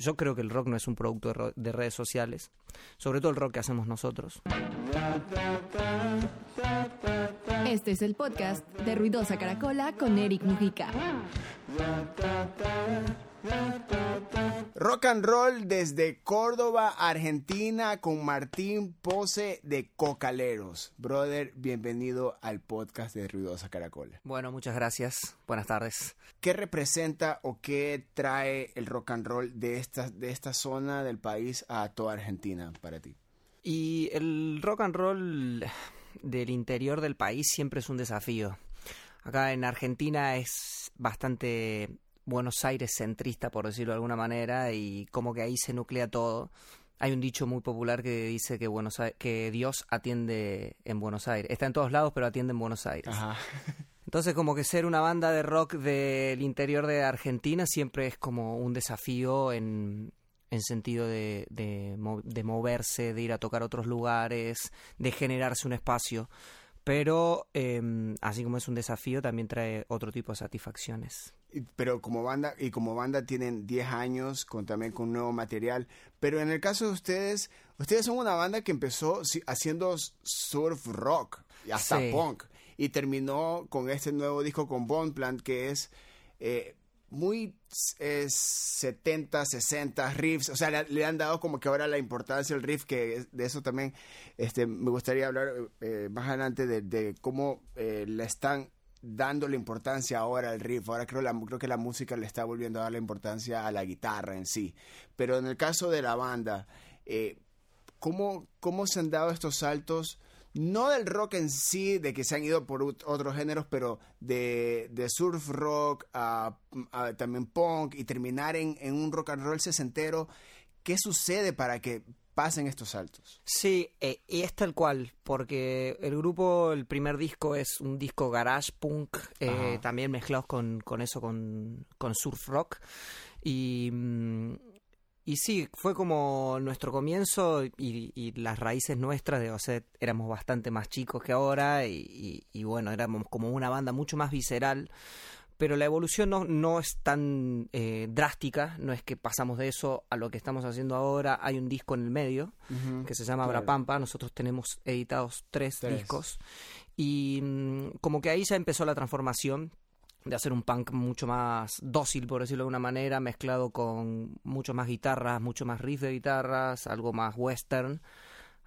yo creo que el rock no es un producto de, redes sociales, sobre todo el rock que hacemos nosotros. Este es el podcast de Ruidosa Caracola con Eric Mujica. Rock and roll desde Córdoba, Argentina, con Martín Pose de Cocaleros. Brother, bienvenido al podcast de Ruidosa Caracola. Bueno, muchas gracias. Buenas tardes. ¿Qué representa o qué trae el rock and roll de esta, de esta zona del país a toda Argentina para ti? Y el rock and roll del interior del país siempre es un desafío. Acá en Argentina es bastante Buenos Aires centrista, por decirlo de alguna manera, y como que ahí se nuclea todo. Hay un dicho muy popular que dice que, Buenos Aires, que Dios atiende en Buenos Aires. Está en todos lados, pero atiende en Buenos Aires. Ajá. Entonces como que ser una banda de rock del interior de Argentina siempre es como un desafío en, en sentido de, de, de moverse, de ir a tocar otros lugares, de generarse un espacio. Pero eh, así como es un desafío, también trae otro tipo de satisfacciones. Pero como banda, y como banda tienen 10 años con también con nuevo material. Pero en el caso de ustedes, ustedes son una banda que empezó haciendo surf rock y hasta Sí. punk. Y terminó con este nuevo disco con Bone Plant que es eh, muy eh, 70, 60 riffs. O sea, le, le han dado como que ahora la importancia del riff, que es- de eso también este, me gustaría hablar eh, más adelante de, de cómo eh, le están dando la importancia ahora al riff. Ahora creo, que la música le está volviendo a dar la importancia a la guitarra en sí. Pero en el caso de la banda, eh, ¿cómo, ¿cómo se han dado estos saltos? No del rock en sí, de que se han ido por otros géneros, pero de, surf rock a, también punk y terminar en un rock and roll sesentero. ¿Qué sucede para que pasen estos saltos? Sí, eh, y es tal cual, porque el grupo, el primer disco es un disco garage punk, eh, también mezclados con, con eso, con, con surf rock. Y, mm, y sí, fue como nuestro comienzo y, y las raíces nuestras de, o sea, éramos bastante más chicos que ahora y, y- y bueno, éramos como una banda mucho más visceral. Pero la evolución no, no es tan eh, drástica, no es que pasamos de eso a lo que estamos haciendo ahora. Hay un disco en el medio que se llama Claro. Brapampa. Nosotros tenemos editados tres, Tres. discos. Y mm, como que ahí ya empezó la transformación de hacer un punk mucho más dócil, por decirlo de alguna manera, mezclado con mucho más guitarras, mucho más riff de guitarras, algo más western,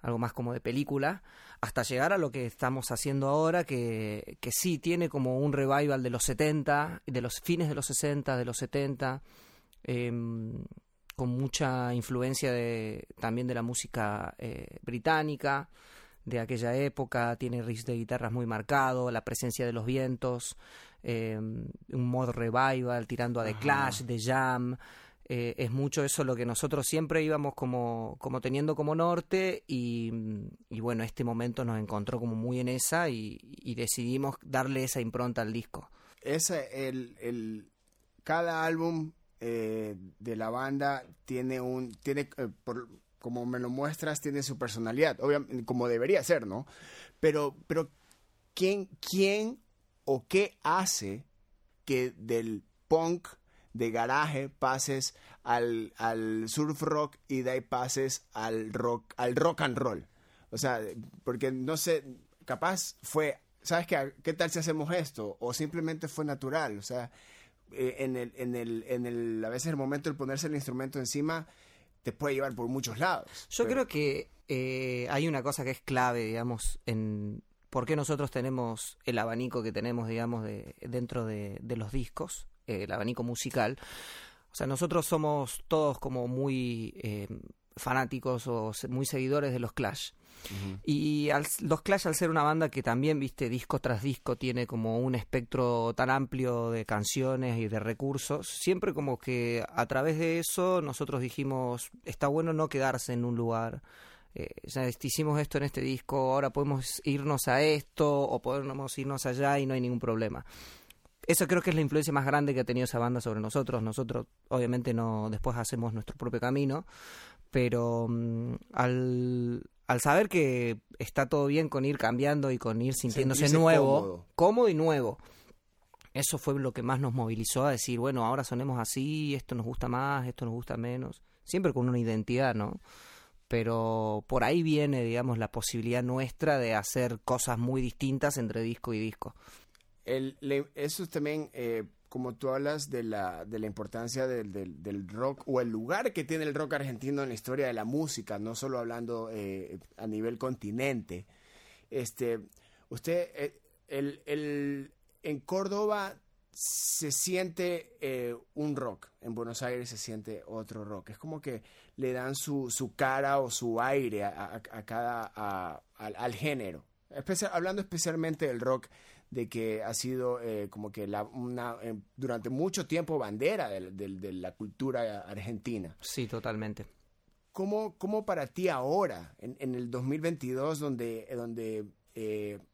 algo más como de película, hasta llegar a lo que estamos haciendo ahora, que, que sí tiene como un revival de los 70, de los fines de los 60, de los 70, em, con mucha influencia de, también de la música eh, británica de aquella época, tiene riffs de guitarras muy marcado, la presencia de los vientos, eh, un mod revival tirando a The Ajá. Clash, The Jam, eh, es mucho eso lo que nosotros siempre íbamos como, como teniendo como norte y, y bueno, este momento nos encontró como muy en esa y, decidimos darle esa impronta al disco. El, el, cada álbum eh, de la banda tiene un, tiene, eh, por, como me lo muestras, tiene su personalidad, obviamente, como debería ser, ¿no? Pero, pero ¿quién, quién o qué hace que del punk de garaje pases al, al surf rock y de ahí pases al rock, al rock and roll? O sea, porque no sé, capaz fue, ¿sabes qué? ¿Qué tal si hacemos esto? O simplemente fue natural, o sea, eh, en el, en el, en el, a veces el momento de ponerse el instrumento encima te puede llevar por muchos lados. Yo Pero- creo que eh, hay una cosa que es clave, digamos, en por qué nosotros tenemos el abanico que tenemos, digamos, de, dentro de, de los discos, el abanico musical. O sea, nosotros somos todos como muy eh, fanáticos o muy seguidores de los Clash. Y al- los Clash, al ser una banda que también, viste, disco tras disco tiene como un espectro tan amplio de canciones y de recursos, siempre como que a través de eso nosotros dijimos, está bueno no quedarse en un lugar. Eh, ya hicimos esto en este disco, ahora podemos irnos a esto o podemos irnos allá y no hay ningún problema. Eso creo que es la influencia más grande que ha tenido esa banda sobre nosotros. Nosotros, obviamente, no después hacemos nuestro propio camino, pero mm, al, al saber que está todo bien con ir cambiando y con ir sintiéndose Sentirse nuevo, cómodo. cómodo y nuevo, eso fue lo que más nos movilizó a decir, bueno, ahora sonemos así, esto nos gusta más, esto nos gusta menos, siempre con una identidad, ¿no? Pero por ahí viene, digamos, la posibilidad nuestra de hacer cosas muy distintas entre disco y disco. El, eso también, eh, como tú hablas de la, de la importancia del, del, rock o el lugar que tiene el rock argentino en la historia de la música, no solo hablando eh, a nivel continente. Este, usted, eh, el, el, en Córdoba se siente eh, un rock, en Buenos Aires se siente otro rock. Es como que le dan su, su cara o su aire a, cada al, género. hablando especialmente del rock, de que ha sido eh, como que la, una, eh, durante mucho tiempo bandera de, la cultura argentina. Sí, totalmente. ¿Cómo, cómo para ti ahora, en, en el 2022, donde, donde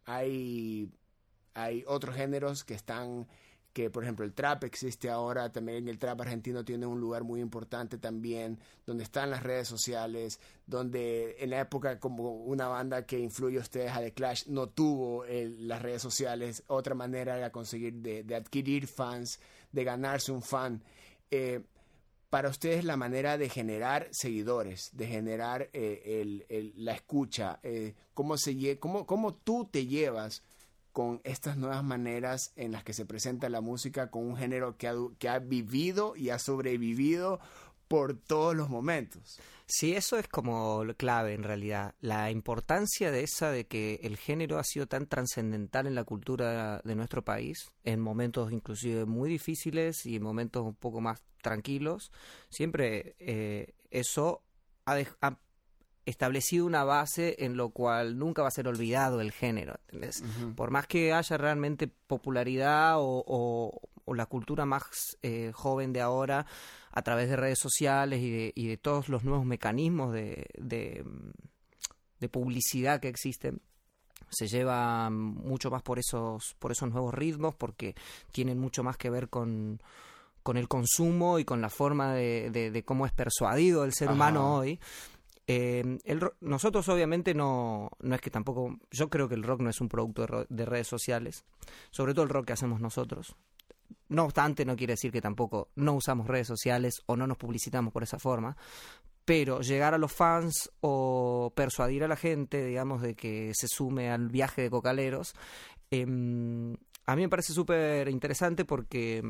hay hay otros géneros que están que por ejemplo el trap existe ahora, también el trap argentino tiene un lugar muy importante también, donde están las redes sociales, donde en la época como una banda que influye a ustedes a The Clash no tuvo las redes sociales, otra manera era conseguir de, adquirir fans, de ganarse un fan. Eh, para ustedes la manera de generar seguidores, de generar eh, la escucha, eh, cómo, se, cómo, cómo tú te llevas con estas nuevas maneras en las que se presenta la música con un género que ha, que ha vivido y ha sobrevivido por todos los momentos. Sí, eso es como clave en realidad. La importancia de esa de que el género ha sido tan trascendental en la cultura de nuestro país, en momentos inclusive muy difíciles y en momentos un poco más tranquilos, siempre eh, eso ha, ha establecido una base en lo cual nunca va a ser olvidado el género. Por más que haya realmente popularidad o, la cultura más eh, joven de ahora a través de redes sociales y de, todos los nuevos mecanismos de, de, publicidad que existen, se lleva mucho más por esos, por esos nuevos ritmos porque tienen mucho más que ver con con el consumo y con la forma de, cómo es persuadido el ser humano hoy. Eh, el nosotros obviamente no, no es que tampoco, yo creo que el rock no es un producto de, redes sociales, sobre todo el rock que hacemos nosotros. No obstante, no quiere decir que tampoco no usamos redes sociales o no nos publicitamos por esa forma, pero llegar a los fans o persuadir a la gente, digamos, de que se sume al viaje de cocaleros, em, a mí me parece súper interesante porque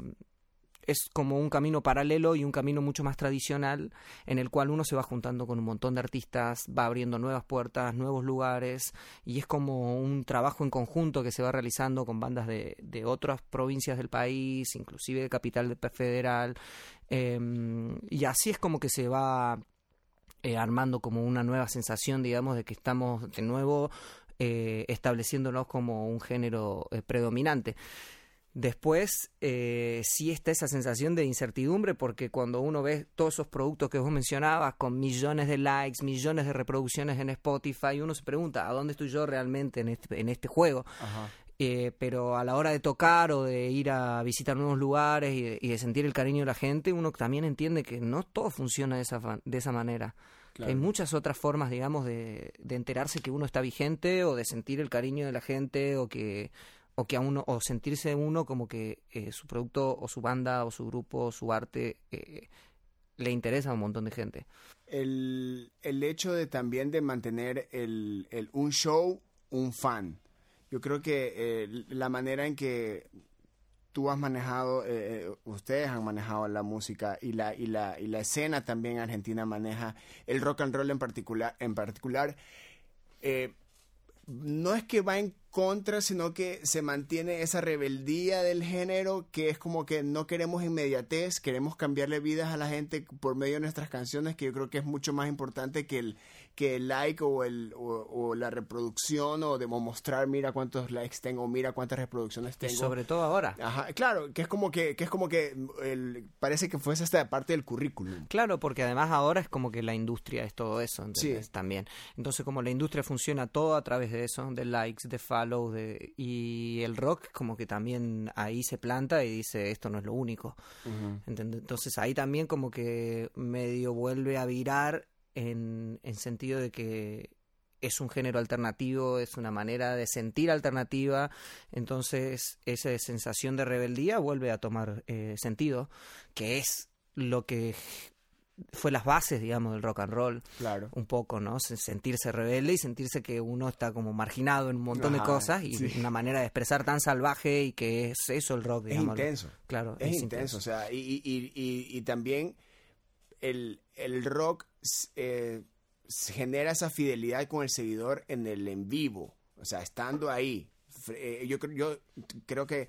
es como un camino paralelo y un camino mucho más tradicional en el cual uno se va juntando con un montón de artistas, va abriendo nuevas puertas, nuevos lugares y es como un trabajo en conjunto que se va realizando con bandas de, de otras provincias del país, inclusive de capital federal em, y así es como que se va eh, armando como una nueva sensación, digamos, de que estamos de nuevo eh, estableciéndonos como un género eh, predominante. Después, eh, sí está esa sensación de incertidumbre porque cuando uno ve todos esos productos que vos mencionabas con millones de likes, millones de reproducciones en Spotify, uno se pregunta, ¿a dónde estoy yo realmente en este, en este juego? Eh, pero a la hora de tocar o de ir a visitar nuevos lugares y de, sentir el cariño de la gente, uno también entiende que no todo funciona de esa, de esa manera. Hay muchas otras formas, digamos, de, de enterarse que uno está vigente o de sentir el cariño de la gente o que o que a uno o sentirse uno como que eh, su producto o su banda o su grupo o su arte eh, le interesa a un montón de gente. El, el hecho de también de mantener el, el, un show, un fan. Yo creo que eh, la manera en que tú has manejado, ustedes han manejado la música y la, y la, y la escena también argentina maneja el rock and roll en particular, en particular no es que va en contra, sino que se mantiene esa rebeldía del género que es como que no queremos inmediatez, queremos cambiarle vidas a la gente por medio de nuestras canciones, que yo creo que es mucho más importante que el, que el like o, el, o, la reproducción o de mostrar mira cuántos likes tengo, mira cuántas reproducciones tengo. sobre todo ahora. Ajá, claro, que es como que, que es como que el, parece que fuese esta parte del currículum. Claro, porque además ahora es como que la industria es todo eso, sí. También. Entonces como la industria funciona todo a través de eso, de likes, de de, y el rock como que también ahí se planta y dice esto no es lo único. Entonces ahí también como que medio vuelve a virar en, en sentido de que es un género alternativo, es una manera de sentir alternativa, entonces esa sensación de rebeldía vuelve a tomar eh, sentido, que es lo que fue las bases, digamos, del rock and roll. Claro. Un poco, ¿no? Sentirse rebelde y sentirse que uno está como marginado en un montón de cosas y sí. una manera de expresar tan salvaje y que es eso el rock, Es digamos. intenso. Claro, Es, intenso, o sea, y, y, y, y- también el, el rock eh, genera esa fidelidad con el seguidor en el en vivo, o sea, estando ahí. Eh, yo, creo- yo creo que,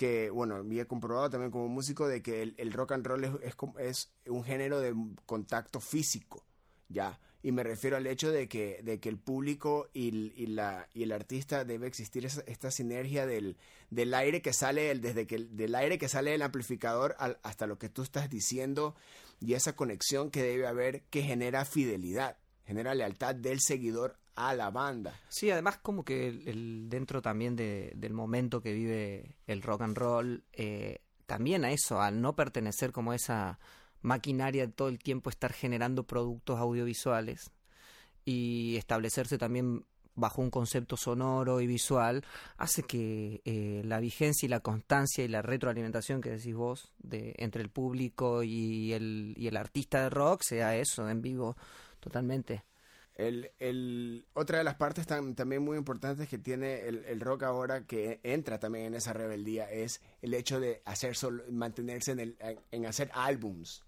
que, bueno, y he comprobado también como músico de que el, rock and roll es, es, es un género de contacto físico, ¿ya? Y me refiero al hecho de que, de que el público y, la, y el artista debe existir esa- esta sinergia del, del aire que sale, el- desde que el- del aire que sale del amplificador al- hasta lo que tú estás diciendo y esa conexión que debe haber que genera fidelidad, genera lealtad del seguidor a la banda. Sí, además como que el, dentro también de- del momento que vive el rock and roll, eh, también a eso, al no pertenecer como a esa maquinaria de todo el tiempo estar generando productos audiovisuales y establecerse también bajo un concepto sonoro y visual, hace que eh, la vigencia y la constancia y la retroalimentación que decís vos de, entre el público y el, y el artista de rock sea eso, en vivo, totalmente. El, el- otra de las partes tam- también muy importantes que tiene el, el rock ahora, que entra también en esa rebeldía, es el hecho de hacer solo, mantenerse en, el, en hacer álbums.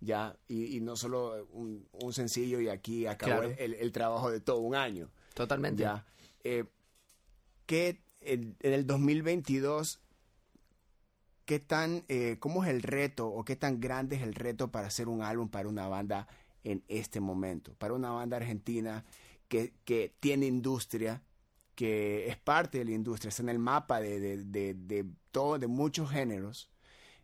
Ya, y, y no solo un, un sencillo y aquí acabó Claro. el, el trabajo de todo un año. Totalmente. Ya. Eh, ¿qué, en, en el 2022, ¿qué tan, eh, cómo es el reto o qué tan grande es el reto para hacer un álbum para una banda en este momento? Para una banda argentina que, que tiene industria, que es parte de la industria, está en el mapa de, de, de, de todo, de muchos géneros.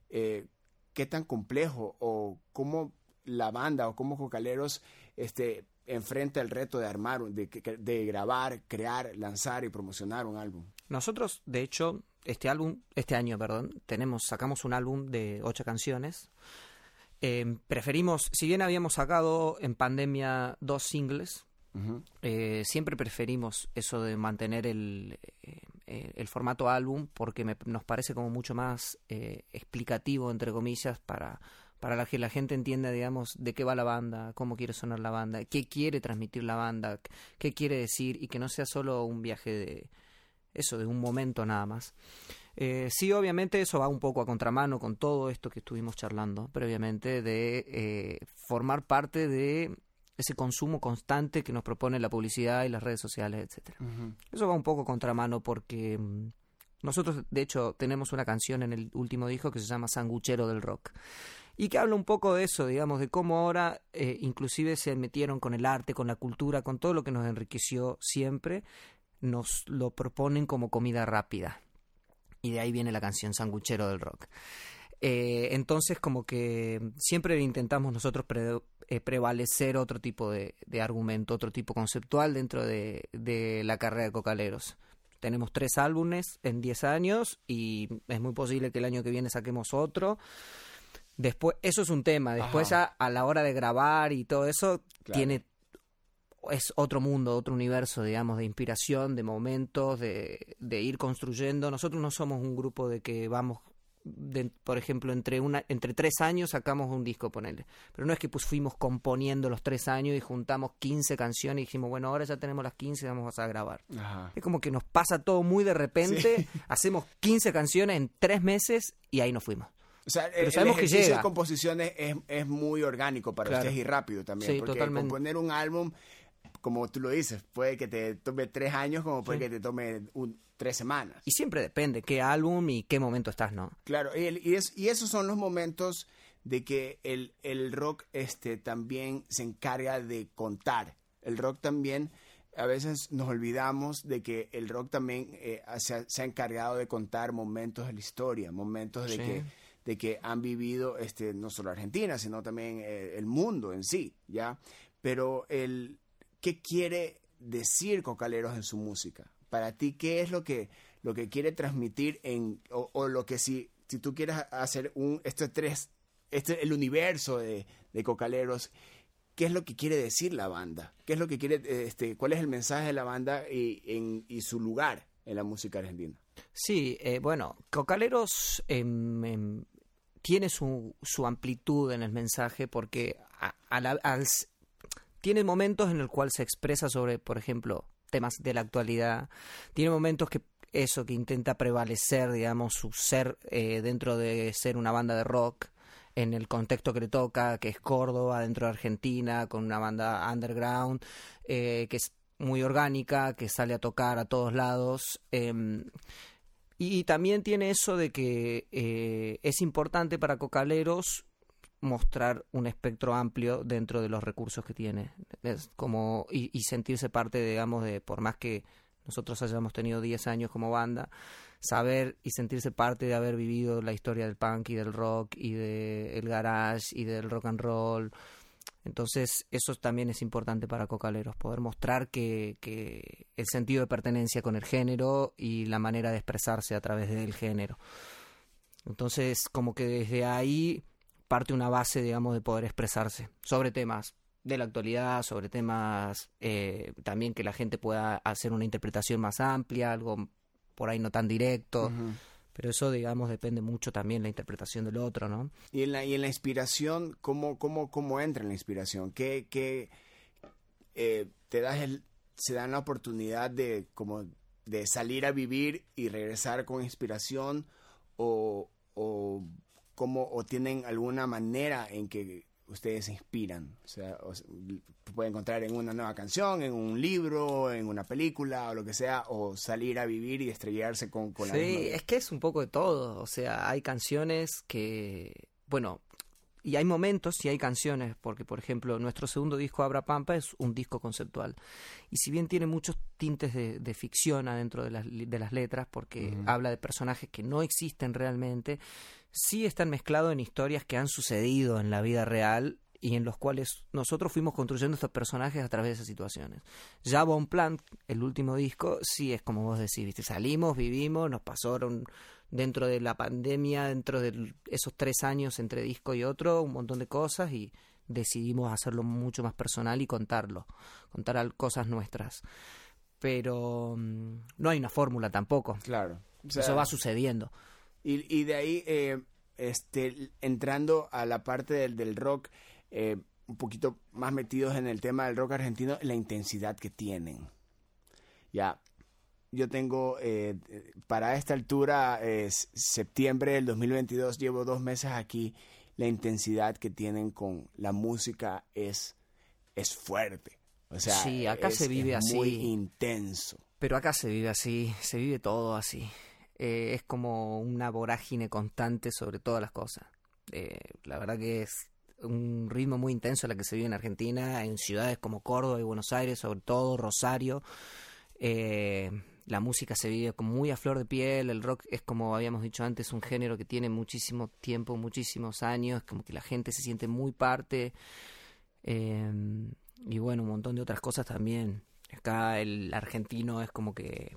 Eh, ¿Qué tan complejo o cómo la banda o cómo Cocaleros este, enfrenta el reto de armar, de, de grabar, crear, lanzar y promocionar un álbum? Nosotros, de hecho, este álbum, este año, perdón, tenemos, sacamos un álbum de ocho canciones. Eh, preferimos, si bien habíamos sacado en pandemia dos singles, eh, siempre preferimos eso de mantener el, eh, eh, el formato álbum porque me- nos parece como mucho más eh, explicativo, entre comillas, para, para la que la gente entienda, digamos, de qué va la banda, cómo quiere sonar la banda, qué quiere transmitir la banda, qué quiere decir y que no sea solo un viaje de eso, de un momento nada más. Eh, sí, obviamente eso va un poco a contramano con todo esto que estuvimos charlando previamente de eh, formar parte de ese consumo constante que nos propone la publicidad y las redes sociales, etcétera. Eso va un poco a contramano porque mm, nosotros, de hecho, tenemos una canción en el último disco que se llama Sanguchero del Rock y que habla un poco de eso, digamos, de cómo ahora eh, inclusive se metieron con el arte, con la cultura, con todo lo que nos enriqueció siempre, nos lo proponen como comida rápida. Y de ahí viene la canción Sanguchero del Rock. Eh, entonces, como que siempre intentamos nosotros pre- eh, prevalecer otro tipo de, de argumento, otro tipo conceptual dentro de, de la carrera de Cocaleros. Tenemos tres álbumes en 10 años y es muy posible que el año que viene saquemos otro. Después, eso es un tema. Después, a, a la hora de grabar y todo eso, Claro. tiene es otro mundo, otro universo, digamos, de inspiración, de momentos, de, de ir construyendo. Nosotros no somos un grupo de que vamos, de- por ejemplo, entre una, entre tres años sacamos un disco, ponele. Pero no es que pues fuimos componiendo los tres años y juntamos 15 canciones y dijimos, bueno, ahora ya tenemos las 15, vamos a grabar. Ajá. Es como que nos pasa todo muy de repente, hacemos 15 canciones en tres meses y ahí nos fuimos. O sea, Pero el, sabemos el que ejercicio llega. de composiciones es, es muy orgánico para Claro. ustedes y rápido también. Sí, porque totalmente. componer un álbum, como tú lo dices, puede que te tome tres años como puede Sí. que te tome un- tres semanas. Y siempre depende qué álbum y qué momento estás, ¿no? Claro, y, el- y, es- y esos son los momentos de que el, el rock este, también se encarga de contar. El rock también, a veces nos olvidamos de que el rock también eh, se, ha, se ha encargado de contar momentos de la historia, momentos de, Sí. que, de que han vivido este, no solo Argentina, sino también eh, el mundo en sí, ¿ya? Pero el, ¿qué quiere decir Cocaleros en su música? Para ti, ¿qué es lo que, lo que quiere transmitir en, o, lo que si, si tú quieres hacer un, estos tres, este, el universo de, de Cocaleros, qué es lo que quiere decir la banda, qué es lo que quiere, este, cuál es el mensaje de la banda y, en, y su lugar en la música argentina. Sí, eh, bueno, Cocaleros em, em, tiene su, su, amplitud en el mensaje porque tiene momentos en el cual se expresa sobre, por ejemplo, temas de la actualidad, tiene momentos que eso, que intenta prevalecer, digamos, su ser eh, dentro de ser una banda de rock, en el contexto que le toca, que es Córdoba, dentro de Argentina, con una banda underground, eh, que es muy orgánica, que sale a tocar a todos lados. Em, y también tiene eso de que eh, es importante para cocaleros mostrar un espectro amplio dentro de los recursos que tiene. Como, y, sentirse parte, digamos, de, por más que nosotros hayamos tenido 10 años como banda, saber y sentirse parte de haber vivido la historia del punk y del rock y del garage y del rock and roll. Entonces, eso también es importante para Cocaleros, poder mostrar que, que el sentido de pertenencia con el género y la manera de expresarse a través del género. Entonces, como que desde ahí parte una base, digamos, de poder expresarse sobre temas de la actualidad, sobre temas eh, también que la gente pueda hacer una interpretación más amplia, algo por ahí no tan directo. Pero eso, digamos, depende mucho también la interpretación del otro, ¿no? Y en la, y en la inspiración, ¿cómo, cómo, cómo entra en la inspiración? ¿Qué, qué eh, te das el, se dan la oportunidad de, como, de salir a vivir y regresar con inspiración? ¿O, o, cómo, o tienen alguna manera en que ustedes se inspiran. O sea, puede encontrar en una nueva canción, en un libro, en una película o lo que sea, o salir a vivir y estrellarse con, con la Sí, es que es un poco de todo. O sea, hay canciones que, bueno, y hay momentos y hay canciones, porque por ejemplo nuestro segundo disco Abra Pampa es un disco conceptual. Y si bien tiene muchos tintes de, ficción adentro de las, de las letras, porque habla de personajes que no existen realmente, sí están mezclados en historias que han sucedido en la vida real y en los cuales nosotros fuimos construyendo estos personajes a través de esas situaciones. Ya Bon Plant, el último disco, sí es como vos decís, ¿viste? salimos, vivimos, nos pasaron dentro de la pandemia, dentro de esos tres años entre disco y otro, un montón de cosas y decidimos hacerlo mucho más personal y contarlo, contar cosas nuestras. Pero mm, no hay una fórmula tampoco. Claro. Eso va sucediendo. Y, de ahí, eh, este, entrando a la parte del, del rock, eh, un poquito más metidos en el tema del rock argentino, la intensidad que tienen. Ya, yo tengo, eh, para esta altura, es septiembre del 2022, llevo dos meses aquí, la intensidad que tienen con la música es, es fuerte. O sea, sí, acá se vive así. Muy intenso. Pero acá se vive así, se vive todo así. Eh, es como una vorágine constante sobre todas las cosas. Eh, la verdad que es un ritmo muy intenso la que se vive en Argentina, en ciudades como Córdoba y Buenos Aires, sobre todo Rosario. Eh, la música se vive como muy a flor de piel, el rock es como habíamos dicho antes, un género que tiene muchísimo tiempo, muchísimos años, como que la gente se siente muy parte. y bueno, un montón de otras cosas también. Acá el argentino es como que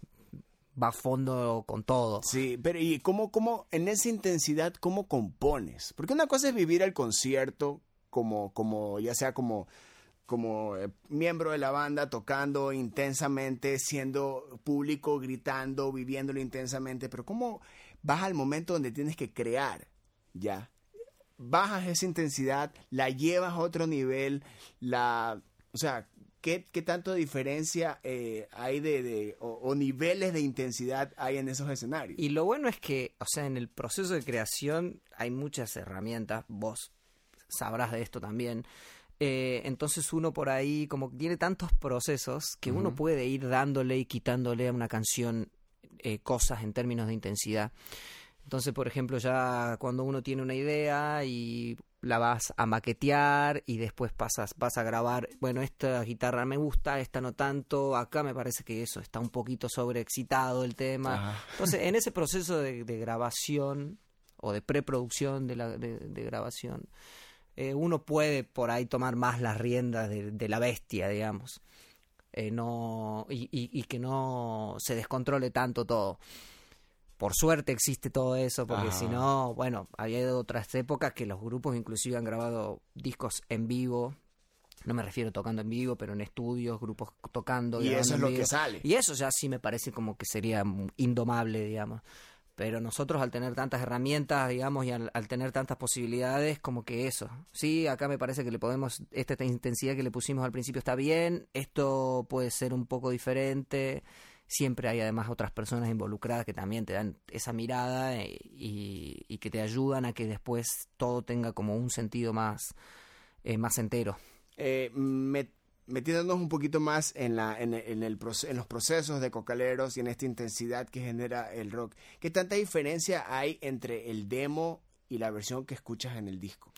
va a fondo con todo. Sí, pero ¿y cómo, cómo, en esa intensidad, cómo compones? Porque una cosa es vivir el concierto como, como ya sea como, como eh, miembro de la banda, tocando intensamente, siendo público, gritando, viviéndolo intensamente, pero ¿cómo vas al momento donde tienes que crear? Ya. Bajas esa intensidad, la llevas a otro nivel, la... O sea, ¿Qué, qué tanto diferencia eh, hay de, o, niveles de intensidad hay en esos escenarios? Y lo bueno es que, o sea, en el proceso de creación hay muchas herramientas, vos sabrás de esto también. Eh, entonces uno por ahí como tiene tantos procesos que uno puede ir dándole y quitándole a una canción eh, cosas en términos de intensidad. Entonces, por ejemplo, ya cuando uno tiene una idea y la vas a maquetear y después pasas, vas a grabar, bueno, esta guitarra me gusta, esta no tanto, acá me parece que eso está un poquito sobreexcitado el tema. Entonces, en ese proceso de, grabación o de preproducción de, la, de, grabación, eh, uno puede por ahí tomar más las riendas de, la bestia, digamos. Eh, no, y, y que no se descontrole tanto todo por suerte existe todo eso, porque si no, bueno, había otras épocas que los grupos inclusive han grabado discos en vivo no me refiero tocando en vivo, pero en estudios, grupos tocando. Y eso es lo vivo. que sale. Y eso ya sí me parece como que sería indomable, digamos. Pero nosotros al tener tantas herramientas, digamos, y al, al tener tantas posibilidades, como que eso. Sí, acá me parece que le podemos, esta, esta intensidad que le pusimos al principio está bien, esto puede ser un poco diferente. Siempre hay además otras personas involucradas que también te dan esa mirada eh, y, y que te ayudan a que después todo tenga como un sentido más, eh, más entero. Eh, met- metiéndonos un poquito más en, la, en, en el, en los procesos de cocaleros y en esta intensidad que genera el rock, ¿qué tanta diferencia hay entre el demo y la versión que escuchas en el disco?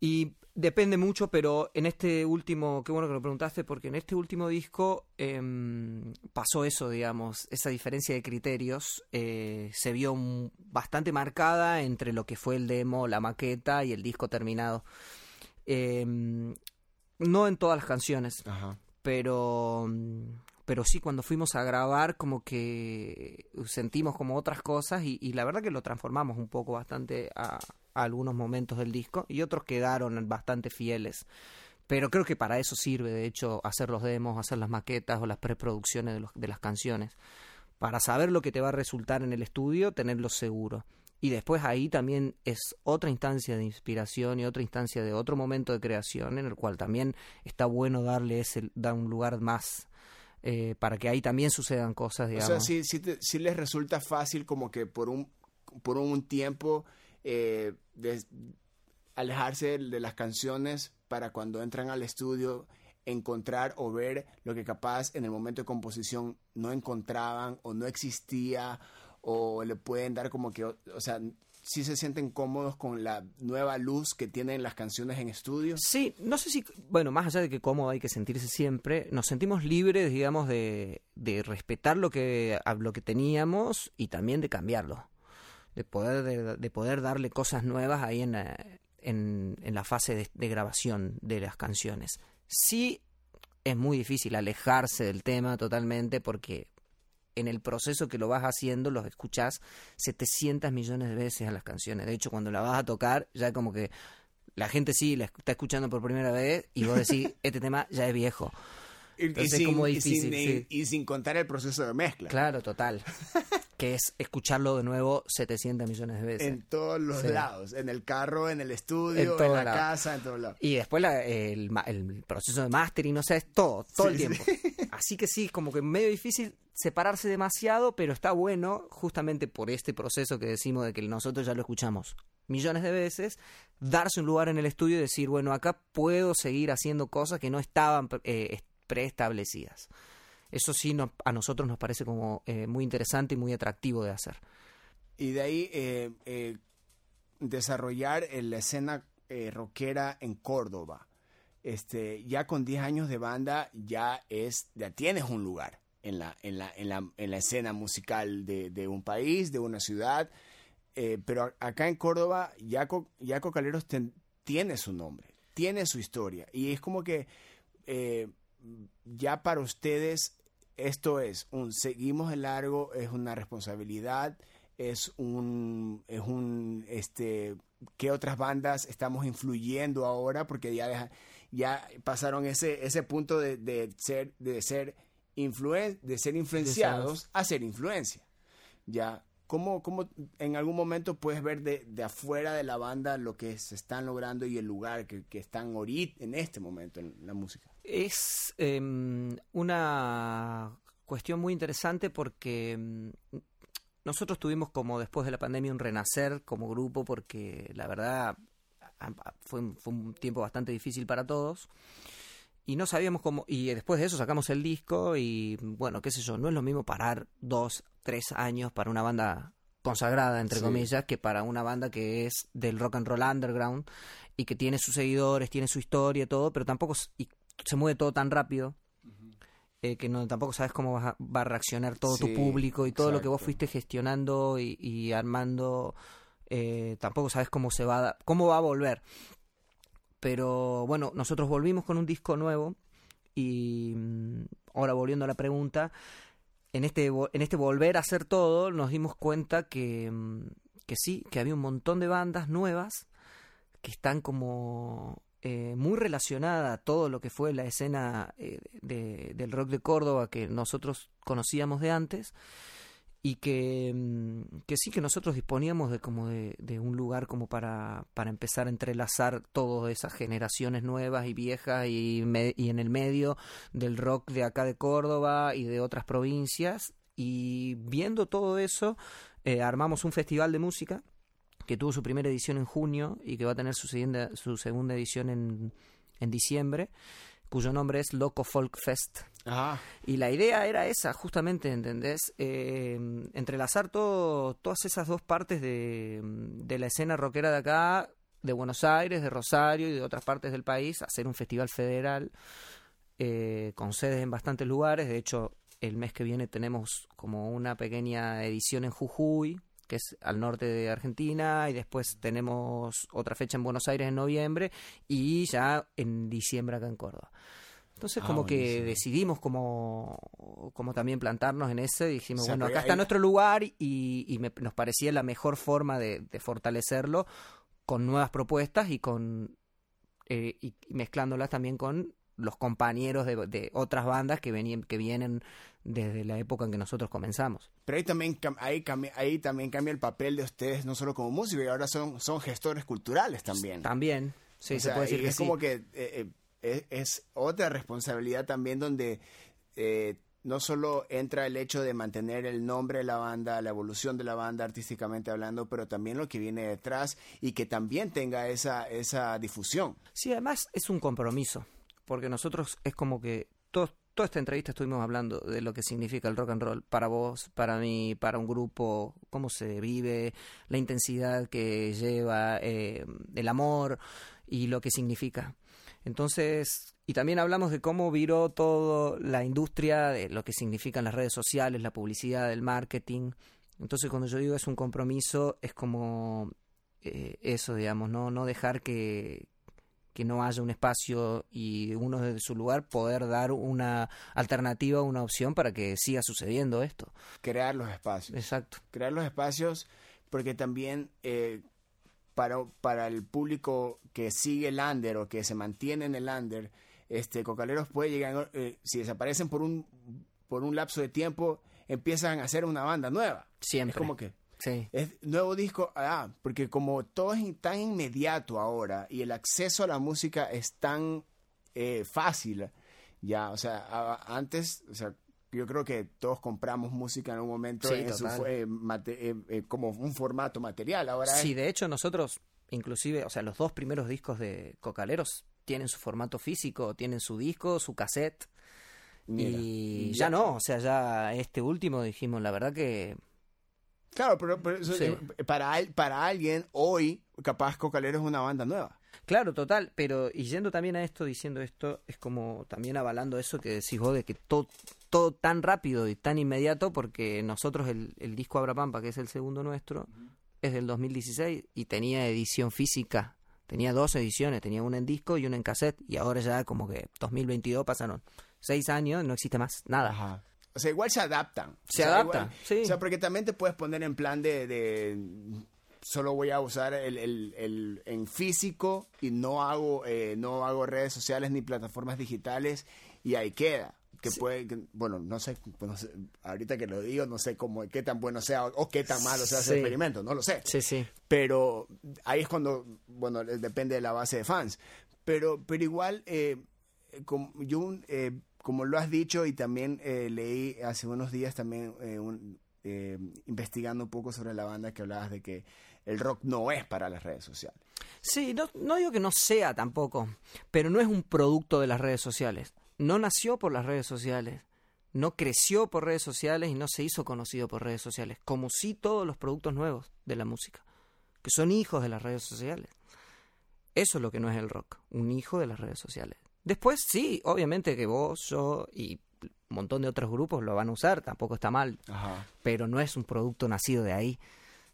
Y depende mucho, pero en este último, qué bueno que lo preguntaste, porque en este último disco em, pasó eso, digamos, esa diferencia de criterios eh, se vio bastante marcada entre lo que fue el demo, la maqueta y el disco terminado. Em, no en todas las canciones, Ajá. pero pero sí cuando fuimos a grabar como que sentimos como otras cosas y, y la verdad que lo transformamos un poco bastante a, a algunos momentos del disco y otros quedaron bastante fieles. Pero creo que para eso sirve de hecho hacer los demos hacer las maquetas o las preproducciones de, los, de las canciones. Para saber lo que te va a resultar en el estudio tenerlo seguro. Y después ahí también es otra instancia de inspiración y otra instancia de otro momento de creación en el cual también está bueno darle ese dar un lugar más eh, para que ahí también sucedan cosas, O digamos. sea, sí, sí, te- sí les resulta fácil como que por un, por un tiempo eh, des- alejarse de las canciones para cuando entran al estudio encontrar o ver lo que capaz en el momento de composición no encontraban o no existía o le pueden dar como que, o, sea, sí se sienten cómodos con la nueva luz que tienen las canciones en estudio. Sí, no sé si, bueno, más allá de que cómodo hay que sentirse siempre, nos sentimos libres, digamos, de, de respetar lo que, lo que teníamos y también de cambiarlo. De poder, de, de poder darle cosas nuevas ahí en la, en, en la fase de, de grabación de las canciones. Sí, es muy difícil alejarse del tema totalmente porque en el proceso que lo vas haciendo los escuchás 700 millones de veces a las canciones. De hecho, cuando la vas a tocar, ya como que la gente sí la está escuchando por primera vez y vos decís, este tema ya es viejo. Y Entonces, sin, como y difícil, sin- sí. y sin contar el proceso de mezcla. Claro, total. que es escucharlo de nuevo 700 millones de veces. En todos los Sí. lados, en el carro, en el estudio, en, la lado. casa, en todos lados. Y después la- el, proceso de mastering, no sé, es todo, todo el Sí, tiempo. Así que sí, es como que medio difícil separarse demasiado, pero está bueno justamente por este proceso que decimos de que nosotros ya lo escuchamos millones de veces, darse un lugar en el estudio y decir, bueno, acá puedo seguir haciendo cosas que no estaban eh, preestablecidas. Eso sí a nosotros nos parece como eh, muy interesante y muy atractivo de hacer. Y de ahí eh, eh, desarrollar la escena rockera en Córdoba. Este, ya con 10 años de banda ya es, ya tienes un lugar en la, en la, en la, en la escena musical de, de un país, de una ciudad. Pero acá en Córdoba, Yaco, Yaco Caleros ten- tiene su nombre, tiene su historia. Y es como que ya para ustedes esto es un seguimos de largo, es una responsabilidad, es un, es un, este, qué otras bandas estamos influyendo ahora, porque ya, deja- ya pasaron ese, ese punto de, de ser, de ser, influen, de ser influenciados a ser influencia. Ya, ¿cómo, cómo en algún momento puedes ver de, de afuera de la banda lo que se están logrando y el lugar que, que están ahorita, en este momento en la música? Es em, una cuestión muy interesante porque em, nosotros tuvimos como después de la pandemia un renacer como grupo porque la verdad fue, un- fue un tiempo bastante difícil para todos y no sabíamos cómo y después de eso sacamos el disco y bueno qué sé yo no es lo mismo parar dos tres años para una banda consagrada entre Sí. comillas que para una banda que es del rock and roll underground y que tiene sus seguidores tiene su historia todo pero tampoco y se mueve todo tan rápido eh, que no tampoco sabes cómo a- va a reaccionar todo tu público y todo lo que vos fuiste gestionando y, y armando eh, tampoco sabes cómo se va a, cómo va a volver. Pero bueno nosotros volvimos con un disco nuevo y mm, ahora volviendo a la pregunta en este en este volver a hacer todo nos dimos cuenta que mm, que sí que había un montón de bandas nuevas que están como eh, muy relacionada a todo lo que fue la escena eh, de- del rock de Córdoba que nosotros conocíamos de antes y que, mm, que sí que nosotros disponíamos de como de, un lugar como para, para empezar a entrelazar todas esas generaciones nuevas y viejas y, me- y en el medio del rock de acá de Córdoba y de otras provincias. Y viendo todo eso eh, armamos un festival de música que tuvo su primera edición en junio y que va a tener su segunda, su segunda edición en, en diciembre cuyo nombre es Loco Folk Fest. Ajá. Y la idea era esa, justamente, ¿entendés? Eh, entrelazar todo, todas esas dos partes de, de la escena rockera de acá, de Buenos Aires, de Rosario y de otras partes del país, hacer un festival federal eh, con sedes en bastantes lugares. De hecho, el mes que viene tenemos como una pequeña edición en Jujuy, que es al norte de Argentina, y después tenemos otra fecha en Buenos Aires en noviembre y ya en diciembre acá en Córdoba. Entonces Ah, como que decidimos como, como también plantarnos en ese dijimos, O sea, bueno, acá está nuestro lugar y, y me- nos parecía la mejor forma de, de fortalecerlo con nuevas propuestas y con eh, y mezclándolas también con los compañeros de, de otras bandas que venían que vienen desde la época en que nosotros comenzamos. Pero ahí también, ahí, cambia- ahí también cambia el papel de ustedes, no solo como músicos, y ahora son, son gestores culturales también. También, sí, O se sea, puede decir y que es sí. como que eh, eh, es, es otra responsabilidad también donde eh, no solo entra el hecho de mantener el nombre de la banda, la evolución de la banda artísticamente hablando, pero también lo que viene detrás y que también tenga esa, esa difusión. Sí, además es un compromiso, porque nosotros es como que todo, toda esta entrevista estuvimos hablando de lo que significa el rock and roll para vos, para mí, para un grupo, cómo se vive, la intensidad que lleva, eh, el amor y lo que significa. Entonces, y también hablamos de cómo viró toda la industria, de lo que significan las redes sociales, la publicidad, el marketing. Entonces, cuando yo digo es un compromiso, es como eh, eso, digamos, no, no dejar que, que no haya un espacio y uno desde su lugar poder dar una alternativa, una opción para que siga sucediendo esto. Crear los espacios. Exacto. crear los espacios porque también eh, para, para el público que sigue el under o que se mantiene en el under, este, Cocaleros puede llegar, eh, si desaparecen por un, por un lapso de tiempo, empiezan a hacer una banda nueva. Siempre. Es como que Sí. es nuevo disco, ah, porque como todo es tan inmediato ahora y el acceso a la música es tan eh, fácil, ya, o sea, a- antes, o sea, yo creo que todos compramos música en un momento Sí, en su total. fo- eh, mate- eh, eh, como un formato material. Ahora Sí, es- de hecho nosotros, inclusive, o sea, los dos primeros discos de Cocaleros tienen su formato físico, tienen su disco, su cassette. mira, y ya- ya no, o sea, ya este último dijimos, la verdad que Claro, pero, pero eso, Sí. eh, para, para alguien hoy, capaz Cocaleros es una banda nueva. Claro, total, pero y yendo también a esto, diciendo esto, es como también avalando eso que decís vos de que todo, todo tan rápido y tan inmediato, porque nosotros el, el disco Abra Pampa, que es el segundo nuestro, es del 2016 y tenía edición física, tenía dos ediciones, tenía una en disco y una en cassette, y ahora ya como que 2022 pasaron seis años, no existe más nada. Ajá. O sea, igual se adaptan. Se O sea, adaptan, igual- sí. O sea, porque también te puedes poner en plan de, de solo voy a usar el, el- el- en físico y no hago eh, no hago redes sociales ni plataformas digitales y ahí queda. Que puede, que- bueno, no sé, no sé, ahorita que lo digo, no sé cómo, qué tan bueno sea o, o qué tan malo sea ese Sí. experimento, no lo sé. Sí, sí. Pero ahí es cuando, bueno, depende de la base de fans. Pero, pero igual, eh, como, yo, eh, como lo has dicho y también eh, leí hace unos días también eh, un- eh, investigando un poco sobre la banda que hablabas de que el rock no es para las redes sociales. Sí, no, no digo que no sea tampoco, pero no es un producto de las redes sociales. No nació por las redes sociales, no creció por redes sociales y no se hizo conocido por redes sociales, como sí todos los productos nuevos de la música, que son hijos de las redes sociales. Eso es lo que no es el rock, un hijo de las redes sociales. Después sí, obviamente que vos, yo y un montón de otros grupos lo van a usar, tampoco está mal, Ajá. pero no es un producto nacido de ahí.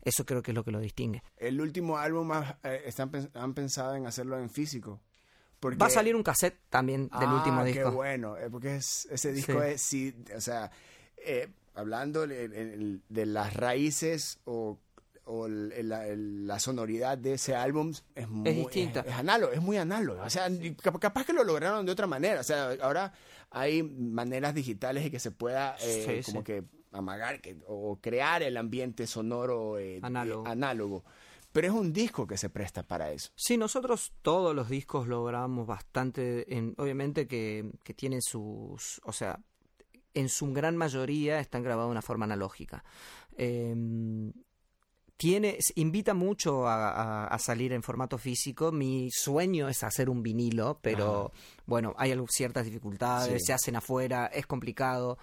Eso creo que es lo que lo distingue. El último álbum ah, eh, están, han pensado en hacerlo en físico. Porque, Va a salir un cassette también del Ah, último qué disco. bueno, eh, porque es- ese disco Sí. es, sí, o sea, eh, hablando de, de- de las raíces o, o el- el- la, el- la sonoridad de ese álbum es muy distinta. Es, es análogo, es muy análogo. O sea, capaz que lo lograron de otra manera. O sea, ahora hay maneras digitales de que se pueda eh, Sí, como sí. que amagar que, o crear el ambiente sonoro eh, Análogo. eh, análogo. Pero es un disco que se presta para eso. Sí, nosotros todos los discos lo grabamos bastante, en, obviamente que, que tienen sus, o sea, en su gran mayoría están grabados de una forma analógica. Eh, tiene, invita mucho a, a- a salir en formato físico. Mi sueño es hacer un vinilo, pero bueno, hay ciertas dificultades, Sí. se hacen afuera, es complicado.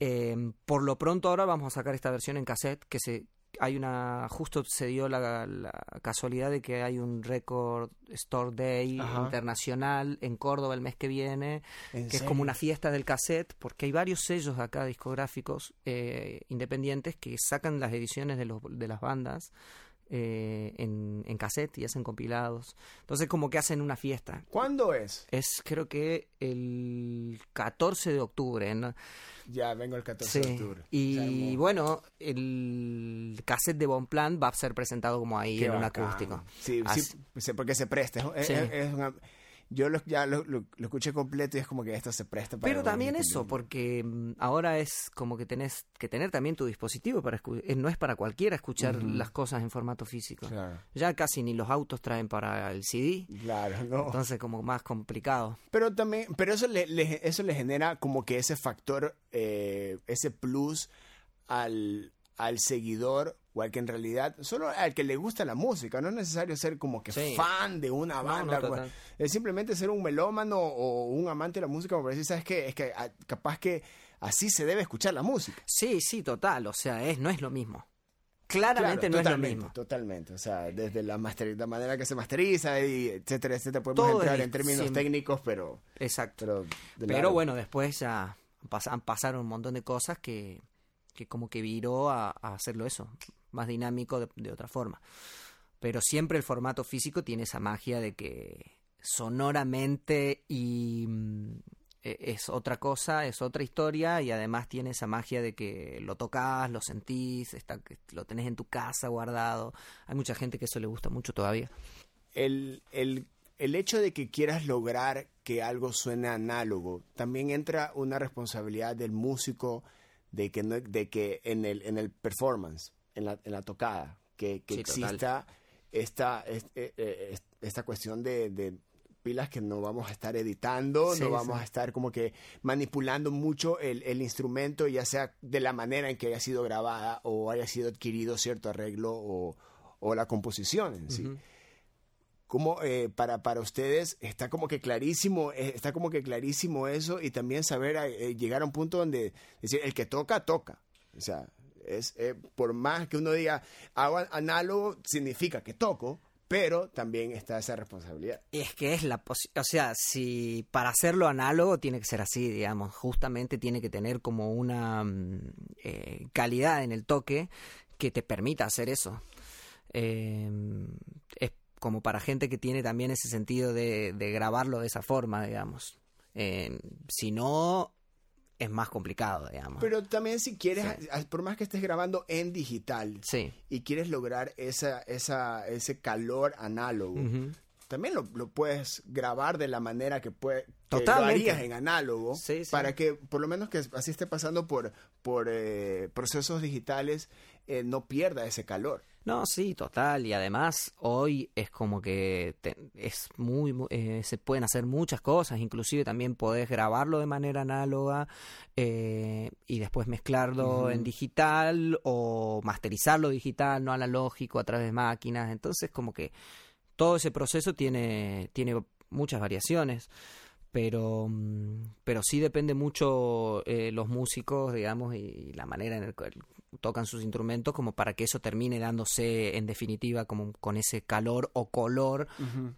Eh, por lo pronto ahora vamos a sacar esta versión en cassette que se hay una justo se dio la, la casualidad de que hay un Record Store Day Ajá. internacional en Córdoba el mes que viene ¿En que es como una fiesta del cassette porque hay varios sellos acá discográficos eh, independientes que sacan las ediciones de, los, de las bandas eh, en, en cassette y hacen compilados entonces como que hacen una fiesta ¿Cuándo es? es creo que el 14 de octubre ¿no? Ya vengo el 14 de octubre. y bueno, el cassette de Bon Plan va a ser presentado como ahí Qué en un acústico. Sí, Así- sí, sí, porque se presta. Es- Sí. es- es una- yo lo, ya lo, lo- lo escuché completo y es como que esto se presta para... Pero también eso, porque mm, ahora es como que tenés que tener también tu dispositivo para escuchar. No es para cualquiera escuchar las cosas en formato físico. Claro, Ya casi ni los autos traen para el CD. claro, no. Entonces como más complicado. Pero también, pero eso le, le- eso le genera como que ese factor, eh, ese plus al, al seguidor o al que en realidad, solo al que le gusta la música, no es necesario ser como que Sí. fan de una No, no, banda, es simplemente ser un melómano o un amante de la música, como decir, ¿sabes qué? Es que ah, capaz que así se debe escuchar la música. Sí, sí, total. O sea, es, no es lo mismo. Claramente Claro, no es lo mismo. Totalmente, o sea, desde la, master- la manera que se masteriza y etcétera, etcétera, podemos Todo entrar es en términos técnicos, pero... Exacto. Pero, de Pero largo. bueno, después ya pasaron un montón de cosas que, que como que viró a, a hacerlo eso, más dinámico de, otra forma. Pero siempre el formato físico tiene esa magia de que sonoramente y mm, e- es otra cosa, es otra historia y además tiene esa magia de que lo tocas, lo sentís, lo tenés en tu casa guardado. Hay mucha gente que eso le gusta mucho todavía. el, el, el hecho de que quieras lograr que algo suene análogo, también entra una responsabilidad del músico de que, de que en, el, en el performance, en la, en la tocada, que, que Sí, exista esta, es- eh, eh, es- esta cuestión de, de pilas que no vamos a estar editando, Sí, no vamos sí. a estar como que manipulando mucho el, el instrumento, ya sea de la manera en que haya sido grabada o haya sido adquirido cierto arreglo o, o la composición en sí como eh, para, para ustedes está como que clarísimo, eh, está como que clarísimo eso y también saber eh, llegar a un punto donde decir, el que toca, toca. O sea, es eh, por más que uno diga hago análogo, significa que toco, pero también está esa responsabilidad. Es que es la posi- o sea, si para hacerlo análogo tiene que ser así, digamos, justamente tiene que tener como una mm, eh, calidad en el toque que te permita hacer eso. Eh, es como para gente que tiene también ese sentido de, grabarlo de esa forma, digamos. Eh, si no, es más complicado, digamos. Pero también si quieres, Sí. por más que estés grabando en digital sí. y quieres lograr esa, esa, ese calor análogo, también lo, lo puedes grabar de la manera que, puede, que lo harías en análogo Sí, sí. para que por lo menos que así esté pasando por, por eh, procesos digitales eh, no pierda ese calor. No, sí, total. Y además hoy es como que te- es muy, mu- eh, se pueden hacer muchas cosas. Inclusive también podés grabarlo de manera análoga eh, y después mezclarlo en digital o masterizarlo digital, no analógico a través de máquinas. Entonces como que todo ese proceso tiene, tiene muchas variaciones. Pero, mm, pero sí depende mucho eh, los músicos, digamos, y la manera en la que tocan sus instrumentos como para que eso termine dándose en definitiva como con ese calor o color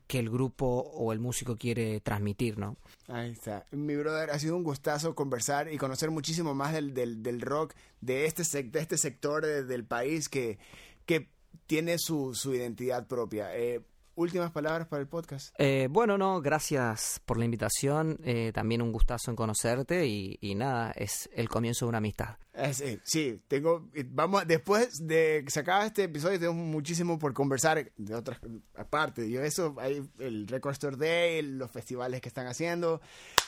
que el grupo o el músico quiere transmitir, ¿no? Ahí está. Mi brother, ha sido un gustazo conversar y conocer muchísimo más del, del, del rock, de este, de este sector de- del país que, que tiene su, su identidad propia. Eh, últimas palabras para el podcast. Eh, bueno, no, gracias por la invitación. Eh, también un gustazo en conocerte y, y nada, es el comienzo de una amistad. Eh, sí, sí, tengo, eh, vamos, después de que se acaba este episodio, tengo muchísimo por conversar de otras aparte. Yo eso, hay el Record Store Day, los festivales que están haciendo,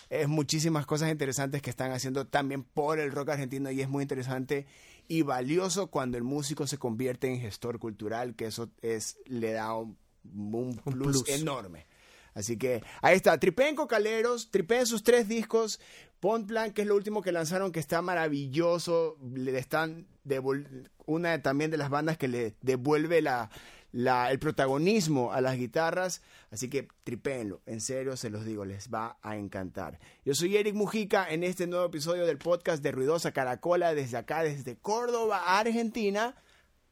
es muchísimas cosas interesantes que están haciendo también por el rock argentino y es muy interesante y valioso cuando el músico se convierte en gestor cultural, que eso es, le da un, un plus, plus. enorme. Así que ahí está, Tripén Cocaleros, Tripén sus tres discos, Pont Plan, que es lo último que lanzaron, que está maravilloso, le están una también de las bandas que le devuelve la, la- el protagonismo a las guitarras, así que tripéenlo, en serio se los digo, les va a encantar. Yo soy Eric Mujica en este nuevo episodio del podcast de Ruidosa Caracola desde acá, desde Córdoba, Argentina.